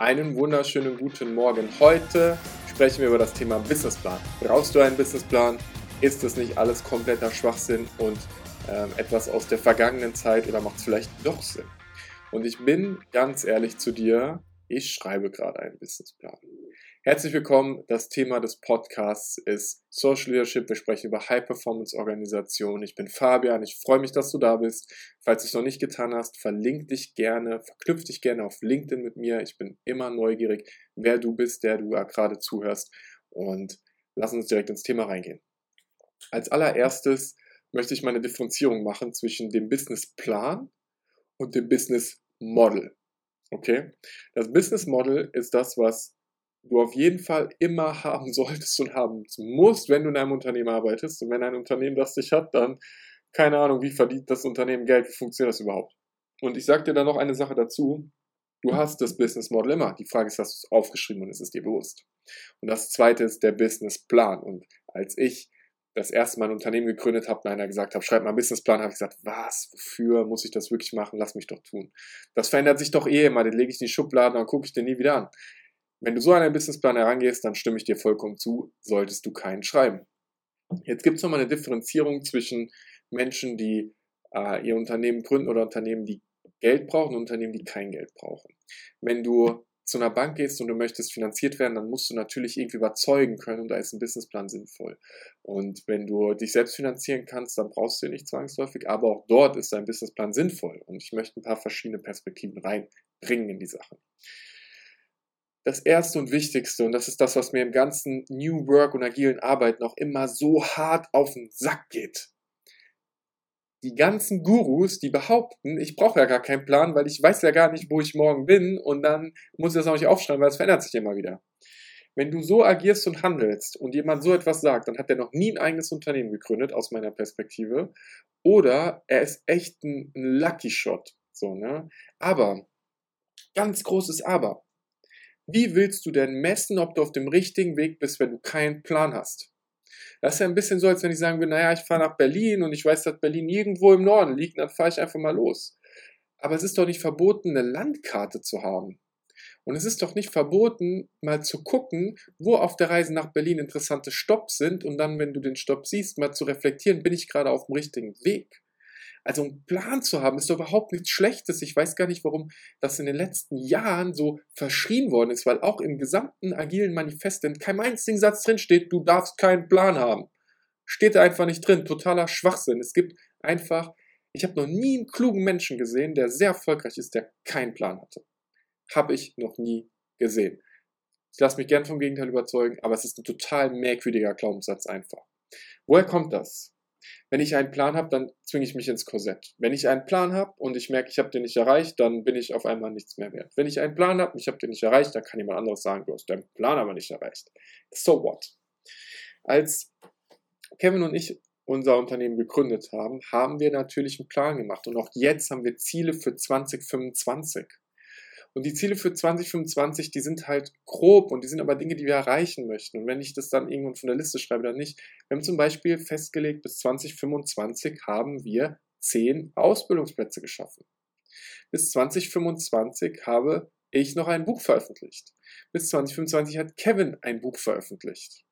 Einen wunderschönen guten Morgen. Heute sprechen wir über das Thema Businessplan. Brauchst du einen Businessplan? Ist das nicht alles kompletter Schwachsinn und äh, etwas aus der vergangenen Zeit oder macht es vielleicht doch Sinn? Und ich bin ganz ehrlich zu dir, ich schreibe gerade einen Businessplan. Herzlich willkommen. Das Thema des Podcasts ist Social Leadership. Wir sprechen über High Performance Organisation. Ich bin Fabian. Ich freue mich, dass du da bist. Falls du es noch nicht getan hast, verlink dich gerne, verknüpf dich gerne auf LinkedIn mit mir. Ich bin immer neugierig, wer du bist, der du gerade zuhörst. Und lass uns direkt ins Thema reingehen. Als allererstes möchte ich meine Differenzierung machen zwischen dem Businessplan und dem Business Model. Okay? Das Business Model ist das, was du auf jeden Fall immer haben solltest und haben musst, wenn du in einem Unternehmen arbeitest. Und wenn ein Unternehmen das dich hat, dann keine Ahnung, wie verdient das Unternehmen Geld, wie funktioniert das überhaupt. Und ich sage dir dann noch eine Sache dazu. Du hast das Business Model immer. Die Frage ist, hast du es aufgeschrieben und ist es dir bewusst? Und das zweite ist der Business Plan. Und als ich das erste Mal ein Unternehmen gegründet habe und einer gesagt hat, schreib mal einen Businessplan, habe ich gesagt, was, wofür muss ich das wirklich machen? Lass mich doch tun. Das verändert sich doch eh immer, den lege ich in die Schublade und dann gucke ich den nie wieder an. Wenn du so an einen Businessplan herangehst, dann stimme ich dir vollkommen zu, solltest du keinen schreiben. Jetzt gibt es nochmal eine Differenzierung zwischen Menschen, die äh, ihr Unternehmen gründen oder Unternehmen, die Geld brauchen und Unternehmen, die kein Geld brauchen. Wenn du zu einer Bank gehst und du möchtest finanziert werden, dann musst du natürlich irgendwie überzeugen können und da ist ein Businessplan sinnvoll. Und wenn du dich selbst finanzieren kannst, dann brauchst du ihn nicht zwangsläufig, aber auch dort ist dein Businessplan sinnvoll. Und ich möchte ein paar verschiedene Perspektiven reinbringen in die Sache das Erste und Wichtigste, und das ist das, was mir im ganzen New Work und agilen Arbeiten auch immer so hart auf den Sack geht. Die ganzen Gurus, die behaupten, ich brauche ja gar keinen Plan, weil ich weiß ja gar nicht, wo ich morgen bin und dann muss ich das auch nicht aufschreiben, weil es verändert sich immer wieder. Wenn du so agierst und handelst und jemand so etwas sagt, dann hat er noch nie ein eigenes Unternehmen gegründet, aus meiner Perspektive. Oder er ist echt ein, Lucky Shot. So, ne? Aber, ganz großes Aber. Wie willst du denn messen, ob du auf dem richtigen Weg bist, wenn du keinen Plan hast? Das ist ja ein bisschen so, als wenn ich sagen würde, naja, ich fahre nach Berlin und ich weiß, dass Berlin irgendwo im Norden liegt, dann fahre ich einfach mal los. Aber es ist doch nicht verboten, eine Landkarte zu haben. Und es ist doch nicht verboten, mal zu gucken, wo auf der Reise nach Berlin interessante Stops sind und dann, wenn du den Stopp siehst, mal zu reflektieren, bin ich gerade auf dem richtigen Weg. Also einen Plan zu haben, ist doch überhaupt nichts Schlechtes. Ich weiß gar nicht, warum das in den letzten Jahren so verschrien worden ist, weil auch im gesamten agilen Manifest in keinem einzigen Satz drin steht, du darfst keinen Plan haben. Steht da einfach nicht drin. Totaler Schwachsinn. Es gibt einfach, ich habe noch nie einen klugen Menschen gesehen, der sehr erfolgreich ist, der keinen Plan hatte. Habe ich noch nie gesehen. Ich lasse mich gern vom Gegenteil überzeugen, aber es ist ein total merkwürdiger Glaubenssatz einfach. Woher kommt das? Wenn ich einen Plan habe, dann zwinge ich mich ins Korsett. Wenn ich einen Plan habe und ich merke, ich habe den nicht erreicht, dann bin ich auf einmal nichts mehr wert. Wenn ich einen Plan habe und ich habe den nicht erreicht, dann kann jemand anderes sagen, du hast deinen Plan aber nicht erreicht. So what? Als Kevin und ich unser Unternehmen gegründet haben, haben wir natürlich einen Plan gemacht und auch jetzt haben wir Ziele für 2025. Und die Ziele für 2025, die sind halt grob und die sind aber Dinge, die wir erreichen möchten. Und wenn ich das dann irgendwann von der Liste schreibe, dann nicht. Wir haben zum Beispiel festgelegt, bis 2025 haben wir zehn Ausbildungsplätze geschaffen. Bis 2025 habe ich noch ein Buch veröffentlicht. Bis 2025 hat Kevin ein Buch veröffentlicht.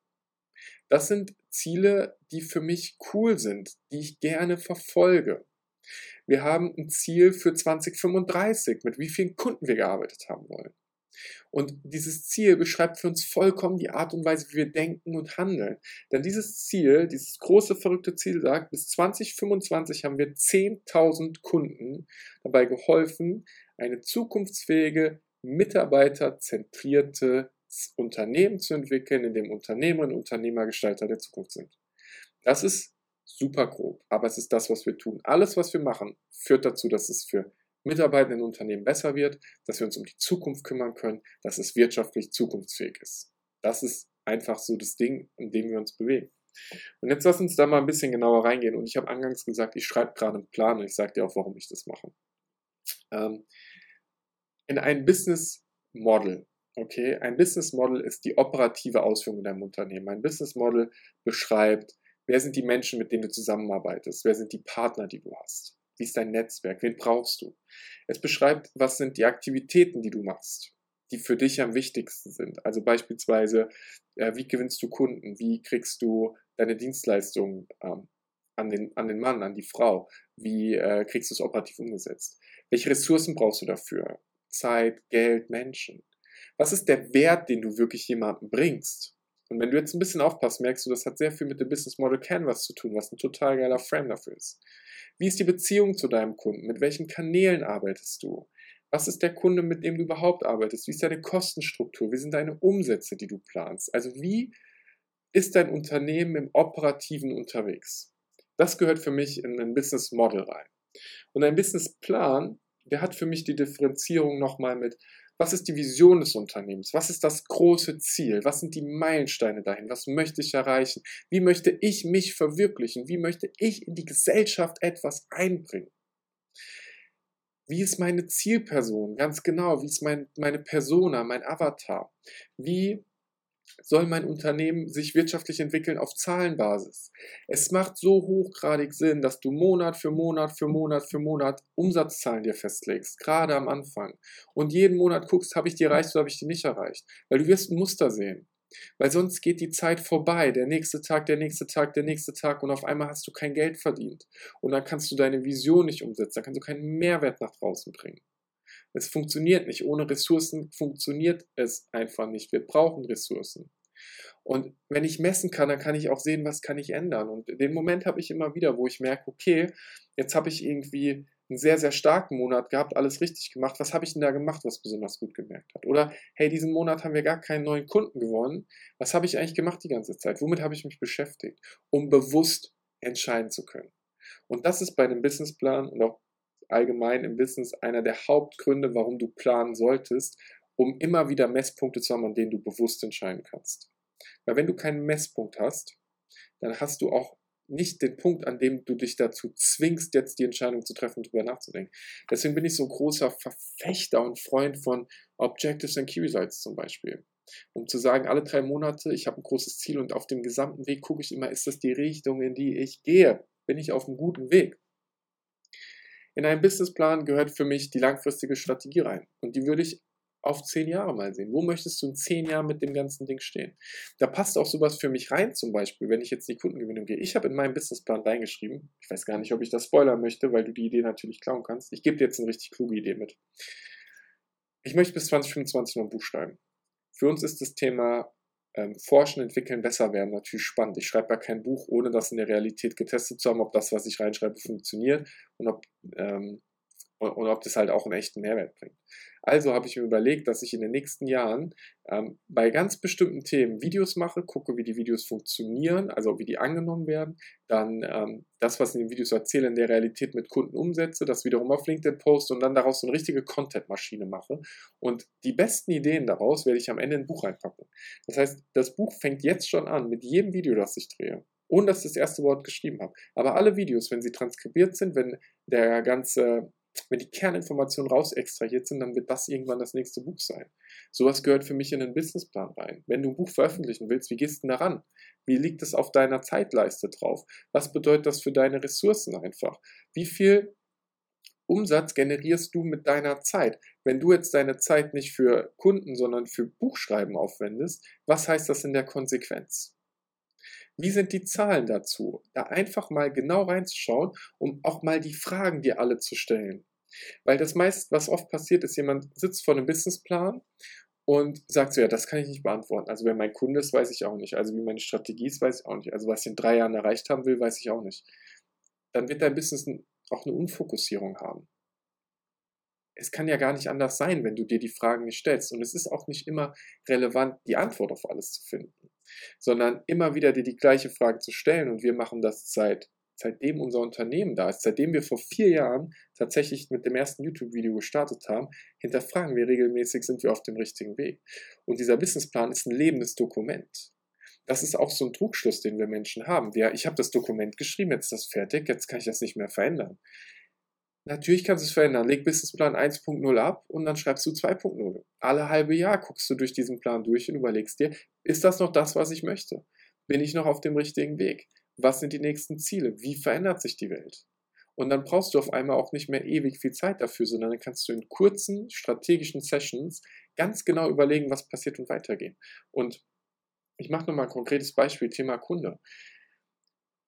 Das sind Ziele, die für mich cool sind, die ich gerne verfolge. Wir haben ein Ziel für 2035, mit wie vielen Kunden wir gearbeitet haben wollen. Und dieses Ziel beschreibt für uns vollkommen die Art und Weise, wie wir denken und handeln. Denn dieses Ziel, dieses große verrückte Ziel sagt, bis 2025 haben wir 10.000 Kunden dabei geholfen, eine zukunftsfähige, mitarbeiterzentrierte Unternehmen zu entwickeln, in dem Unternehmer und Unternehmergestalter der Zukunft sind. Das ist super grob, aber es ist das, was wir tun. Alles, was wir machen, führt dazu, dass es für Mitarbeiter in Unternehmen besser wird, dass wir uns um die Zukunft kümmern können, dass es wirtschaftlich zukunftsfähig ist. Das ist einfach so das Ding, in dem wir uns bewegen. Und jetzt lass uns da mal ein bisschen genauer reingehen. Und ich habe angangs gesagt, ich schreibe gerade einen Plan und ich sage dir auch, warum ich das mache. Ähm, in ein Business Model, okay, ein Business Model ist die operative Ausführung in deinem Unternehmen. Ein Business Model beschreibt, Wer sind die Menschen, mit denen du zusammenarbeitest? Wer sind die Partner, die du hast? Wie ist dein Netzwerk? Wen brauchst du? Es beschreibt, was sind die Aktivitäten, die du machst, die für dich am wichtigsten sind. Also beispielsweise, äh, wie gewinnst du Kunden? Wie kriegst du deine Dienstleistungen ähm, an, den, an den Mann, an die Frau? Wie äh, kriegst du es operativ umgesetzt? Welche Ressourcen brauchst du dafür? Zeit, Geld, Menschen. Was ist der Wert, den du wirklich jemandem bringst? Und wenn du jetzt ein bisschen aufpasst, merkst du, das hat sehr viel mit dem Business Model Canvas zu tun, was ein total geiler Frame dafür ist. Wie ist die Beziehung zu deinem Kunden? Mit welchen Kanälen arbeitest du? Was ist der Kunde, mit dem du überhaupt arbeitest? Wie ist deine Kostenstruktur? Wie sind deine Umsätze, die du planst? Also wie ist dein Unternehmen im Operativen unterwegs? Das gehört für mich in ein Business Model rein. Und ein Business Plan, der hat für mich die Differenzierung nochmal mit, was ist die Vision des Unternehmens? Was ist das große Ziel? Was sind die Meilensteine dahin? Was möchte ich erreichen? Wie möchte ich mich verwirklichen? Wie möchte ich in die Gesellschaft etwas einbringen? Wie ist meine Zielperson? Ganz genau. Wie ist mein, meine Persona, mein Avatar? Wie soll mein Unternehmen sich wirtschaftlich entwickeln auf Zahlenbasis. Es macht so hochgradig Sinn, dass du Monat für Monat für Monat für Monat Umsatzzahlen dir festlegst, gerade am Anfang. Und jeden Monat guckst, habe ich die erreicht oder habe ich die nicht erreicht. Weil du wirst ein Muster sehen. Weil sonst geht die Zeit vorbei, der nächste Tag, der nächste Tag, der nächste Tag und auf einmal hast du kein Geld verdient. Und dann kannst du deine Vision nicht umsetzen, dann kannst du keinen Mehrwert nach draußen bringen. Es funktioniert nicht. Ohne Ressourcen funktioniert es einfach nicht. Wir brauchen Ressourcen. Und wenn ich messen kann, dann kann ich auch sehen, was kann ich ändern. Und den Moment habe ich immer wieder, wo ich merke, okay, jetzt habe ich irgendwie einen sehr, sehr starken Monat gehabt, alles richtig gemacht. Was habe ich denn da gemacht, was besonders gut gemerkt hat? Oder, hey, diesen Monat haben wir gar keinen neuen Kunden gewonnen. Was habe ich eigentlich gemacht die ganze Zeit? Womit habe ich mich beschäftigt? Um bewusst entscheiden zu können. Und das ist bei einem Businessplan und auch allgemein im Business einer der Hauptgründe, warum du planen solltest, um immer wieder Messpunkte zu haben, an denen du bewusst entscheiden kannst. Weil wenn du keinen Messpunkt hast, dann hast du auch nicht den Punkt, an dem du dich dazu zwingst, jetzt die Entscheidung zu treffen und darüber nachzudenken. Deswegen bin ich so ein großer Verfechter und Freund von Objectives and Key Results zum Beispiel. Um zu sagen, alle drei Monate, ich habe ein großes Ziel und auf dem gesamten Weg gucke ich immer, ist das die Richtung, in die ich gehe? Bin ich auf einem guten Weg? In einen Businessplan gehört für mich die langfristige Strategie rein. Und die würde ich auf zehn Jahre mal sehen. Wo möchtest du in zehn Jahren mit dem ganzen Ding stehen? Da passt auch sowas für mich rein, zum Beispiel, wenn ich jetzt in die Kundengewinnung gehe. Ich habe in meinem Businessplan reingeschrieben, ich weiß gar nicht, ob ich das spoilern möchte, weil du die Idee natürlich klauen kannst. Ich gebe dir jetzt eine richtig kluge Idee mit. Ich möchte bis 2025 noch ein Buch schreiben. Für uns ist das Thema ähm, Forschen, Entwickeln, besser werden natürlich spannend. Ich schreibe ja kein Buch, ohne das in der Realität getestet zu haben, ob das, was ich reinschreibe, funktioniert und ob, ähm, und, und ob das halt auch einen echten Mehrwert bringt. Also habe ich mir überlegt, dass ich in den nächsten Jahren ähm, bei ganz bestimmten Themen Videos mache, gucke, wie die Videos funktionieren, also wie die angenommen werden, dann ähm, das, was in den Videos erzähle, in der Realität mit Kunden umsetze, das wiederum auf LinkedIn poste und dann daraus so eine richtige Content-Maschine mache. Und die besten Ideen daraus werde ich am Ende in ein Buch reinpacken. Das heißt, das Buch fängt jetzt schon an mit jedem Video, das ich drehe ohne dass ich das erste Wort geschrieben habe. Aber alle Videos, wenn sie transkribiert sind, wenn der ganze wenn die Kerninformationen raus extrahiert sind, dann wird das irgendwann das nächste Buch sein. Sowas gehört für mich in den Businessplan rein. Wenn du ein Buch veröffentlichen willst, wie gehst du daran? Wie liegt es auf deiner Zeitleiste drauf? Was bedeutet das für deine Ressourcen einfach? Wie viel Umsatz generierst du mit deiner Zeit? Wenn du jetzt deine Zeit nicht für Kunden, sondern für Buchschreiben aufwendest, was heißt das in der Konsequenz? Wie sind die Zahlen dazu? Da einfach mal genau reinzuschauen, um auch mal die Fragen dir alle zu stellen. Weil das meist, was oft passiert, ist, jemand sitzt vor einem Businessplan und sagt so, ja, das kann ich nicht beantworten. Also wer mein Kunde ist, weiß ich auch nicht. Also wie meine Strategie ist, weiß ich auch nicht. Also was ich in drei Jahren erreicht haben will, weiß ich auch nicht. Dann wird dein Business auch eine Unfokussierung haben. Es kann ja gar nicht anders sein, wenn du dir die Fragen nicht stellst. Und es ist auch nicht immer relevant, die Antwort auf alles zu finden sondern immer wieder dir die gleiche Frage zu stellen. Und wir machen das seit, seitdem unser Unternehmen da ist, seitdem wir vor vier Jahren tatsächlich mit dem ersten YouTube-Video gestartet haben, hinterfragen wir regelmäßig, sind wir auf dem richtigen Weg. Und dieser Businessplan ist ein lebendes Dokument. Das ist auch so ein Trugschluss, den wir Menschen haben. Wir, ich habe das Dokument geschrieben, jetzt ist das fertig, jetzt kann ich das nicht mehr verändern. Natürlich kannst du es verändern. Leg Businessplan 1.0 ab und dann schreibst du 2.0. Alle halbe Jahr guckst du durch diesen Plan durch und überlegst dir, ist das noch das, was ich möchte? Bin ich noch auf dem richtigen Weg? Was sind die nächsten Ziele? Wie verändert sich die Welt? Und dann brauchst du auf einmal auch nicht mehr ewig viel Zeit dafür, sondern dann kannst du in kurzen strategischen Sessions ganz genau überlegen, was passiert und weitergehen. Und ich mache nochmal ein konkretes Beispiel, Thema Kunde.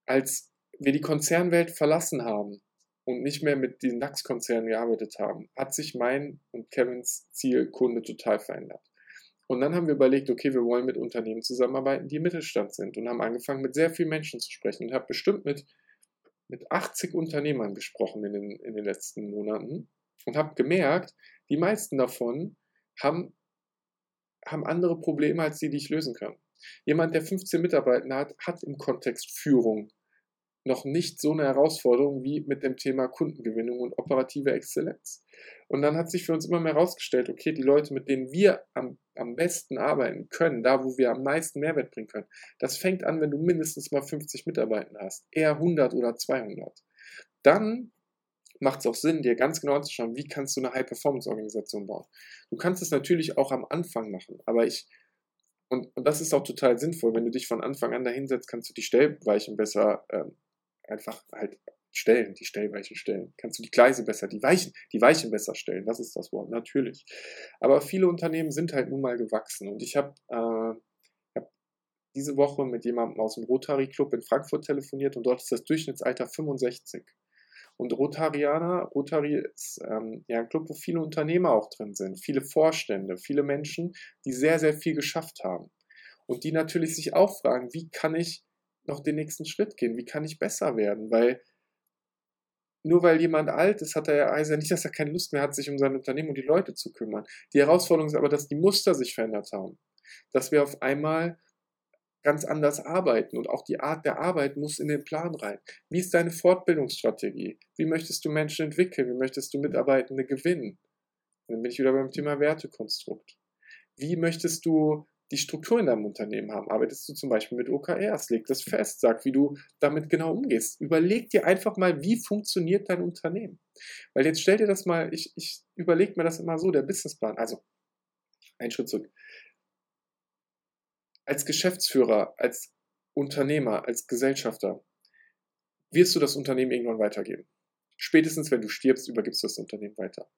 Als wir die Konzernwelt verlassen haben und nicht mehr mit den DAX-Konzernen gearbeitet haben, hat sich mein und Kevins Ziel Kunde total verändert. Und dann haben wir überlegt, okay, wir wollen mit Unternehmen zusammenarbeiten, die im Mittelstand sind und haben angefangen, mit sehr vielen Menschen zu sprechen und habe bestimmt mit, mit 80 Unternehmern gesprochen in den, in den letzten Monaten und habe gemerkt, die meisten davon haben, haben andere Probleme als die, die ich lösen kann. Jemand, der 15 Mitarbeiter hat, hat im Kontext Führung noch nicht so eine Herausforderung wie mit dem Thema Kundengewinnung und operative Exzellenz. Und dann hat sich für uns immer mehr herausgestellt, okay, die Leute, mit denen wir am, am besten arbeiten können, da wo wir am meisten Mehrwert bringen können, das fängt an, wenn du mindestens mal 50 Mitarbeiter hast, eher 100 oder 200. Dann macht es auch Sinn, dir ganz genau anzuschauen, wie kannst du eine High-Performance-Organisation bauen. Du kannst es natürlich auch am Anfang machen, aber ich, und, und das ist auch total sinnvoll, wenn du dich von Anfang an dahinsetzt, kannst du die Stellweichen besser ähm, einfach halt stellen, die Stellweichen stellen. Kannst du die Gleise besser, die Weichen, die Weichen besser stellen, das ist das Wort, natürlich. Aber viele Unternehmen sind halt nun mal gewachsen und ich habe äh, hab diese Woche mit jemandem aus dem Rotary Club in Frankfurt telefoniert und dort ist das Durchschnittsalter 65. Und Rotarianer, Rotary ist ähm, ja ein Club, wo viele Unternehmer auch drin sind, viele Vorstände, viele Menschen, die sehr, sehr viel geschafft haben. Und die natürlich sich auch fragen, wie kann ich noch den nächsten Schritt gehen? Wie kann ich besser werden? Weil nur weil jemand alt ist, hat er ja also nicht, dass er keine Lust mehr hat, sich um sein Unternehmen und die Leute zu kümmern. Die Herausforderung ist aber, dass die Muster sich verändert haben. Dass wir auf einmal ganz anders arbeiten und auch die Art der Arbeit muss in den Plan rein. Wie ist deine Fortbildungsstrategie? Wie möchtest du Menschen entwickeln? Wie möchtest du Mitarbeitende gewinnen? Dann bin ich wieder beim Thema Wertekonstrukt. Wie möchtest du die Struktur in deinem Unternehmen haben. Arbeitest du zum Beispiel mit OKRs, leg das fest, sag, wie du damit genau umgehst. Überleg dir einfach mal, wie funktioniert dein Unternehmen. Weil jetzt stell dir das mal, ich, ich überlege mir das immer so, der Businessplan. Also, ein Schritt zurück. Als Geschäftsführer, als Unternehmer, als Gesellschafter wirst du das Unternehmen irgendwann weitergeben. Spätestens wenn du stirbst, übergibst du das Unternehmen weiter.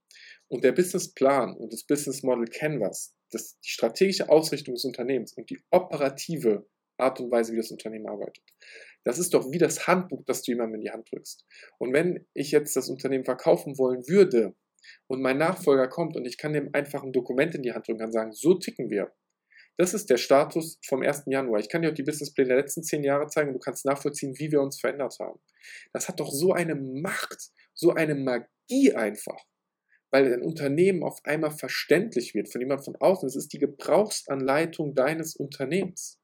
Und der Businessplan und das Business Model Canvas, das, die strategische Ausrichtung des Unternehmens und die operative Art und Weise, wie das Unternehmen arbeitet. Das ist doch wie das Handbuch, das du jemandem in die Hand drückst. Und wenn ich jetzt das Unternehmen verkaufen wollen würde und mein Nachfolger kommt und ich kann dem einfach ein Dokument in die Hand drücken und sagen, so ticken wir. Das ist der Status vom 1. Januar. Ich kann dir auch die Businesspläne der letzten zehn Jahre zeigen und du kannst nachvollziehen, wie wir uns verändert haben. Das hat doch so eine Macht, so eine Magie einfach weil ein Unternehmen auf einmal verständlich wird von jemand von außen. Es ist die Gebrauchsanleitung deines Unternehmens.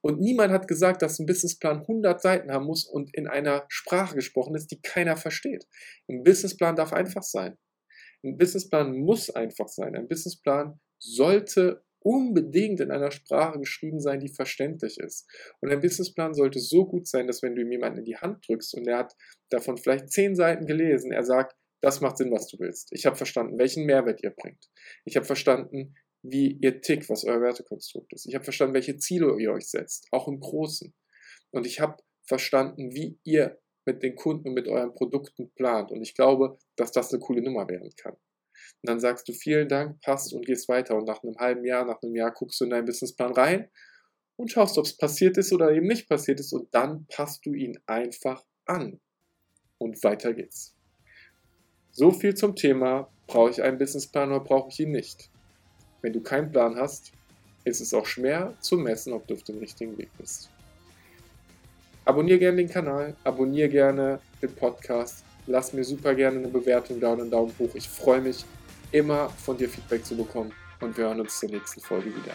Und niemand hat gesagt, dass ein Businessplan 100 Seiten haben muss und in einer Sprache gesprochen ist, die keiner versteht. Ein Businessplan darf einfach sein. Ein Businessplan muss einfach sein. Ein Businessplan sollte unbedingt in einer Sprache geschrieben sein, die verständlich ist. Und ein Businessplan sollte so gut sein, dass wenn du ihm jemanden in die Hand drückst und er hat davon vielleicht zehn Seiten gelesen, er sagt, das macht Sinn, was du willst. Ich habe verstanden, welchen Mehrwert ihr bringt. Ich habe verstanden, wie ihr tickt, was euer Wertekonstrukt ist. Ich habe verstanden, welche Ziele ihr euch setzt, auch im Großen. Und ich habe verstanden, wie ihr mit den Kunden und mit euren Produkten plant. Und ich glaube, dass das eine coole Nummer werden kann. Und dann sagst du vielen Dank, passt und gehst weiter. Und nach einem halben Jahr, nach einem Jahr guckst du in deinen Businessplan rein und schaust, ob es passiert ist oder eben nicht passiert ist. Und dann passt du ihn einfach an. Und weiter geht's. So viel zum Thema, brauche ich einen Businessplan oder brauche ich ihn nicht? Wenn du keinen Plan hast, ist es auch schwer zu messen, ob du auf dem richtigen Weg bist. Abonniere gerne den Kanal, abonniere gerne den Podcast, lass mir super gerne eine Bewertung da und einen Daumen hoch. Ich freue mich immer von dir Feedback zu bekommen und wir hören uns zur nächsten Folge wieder.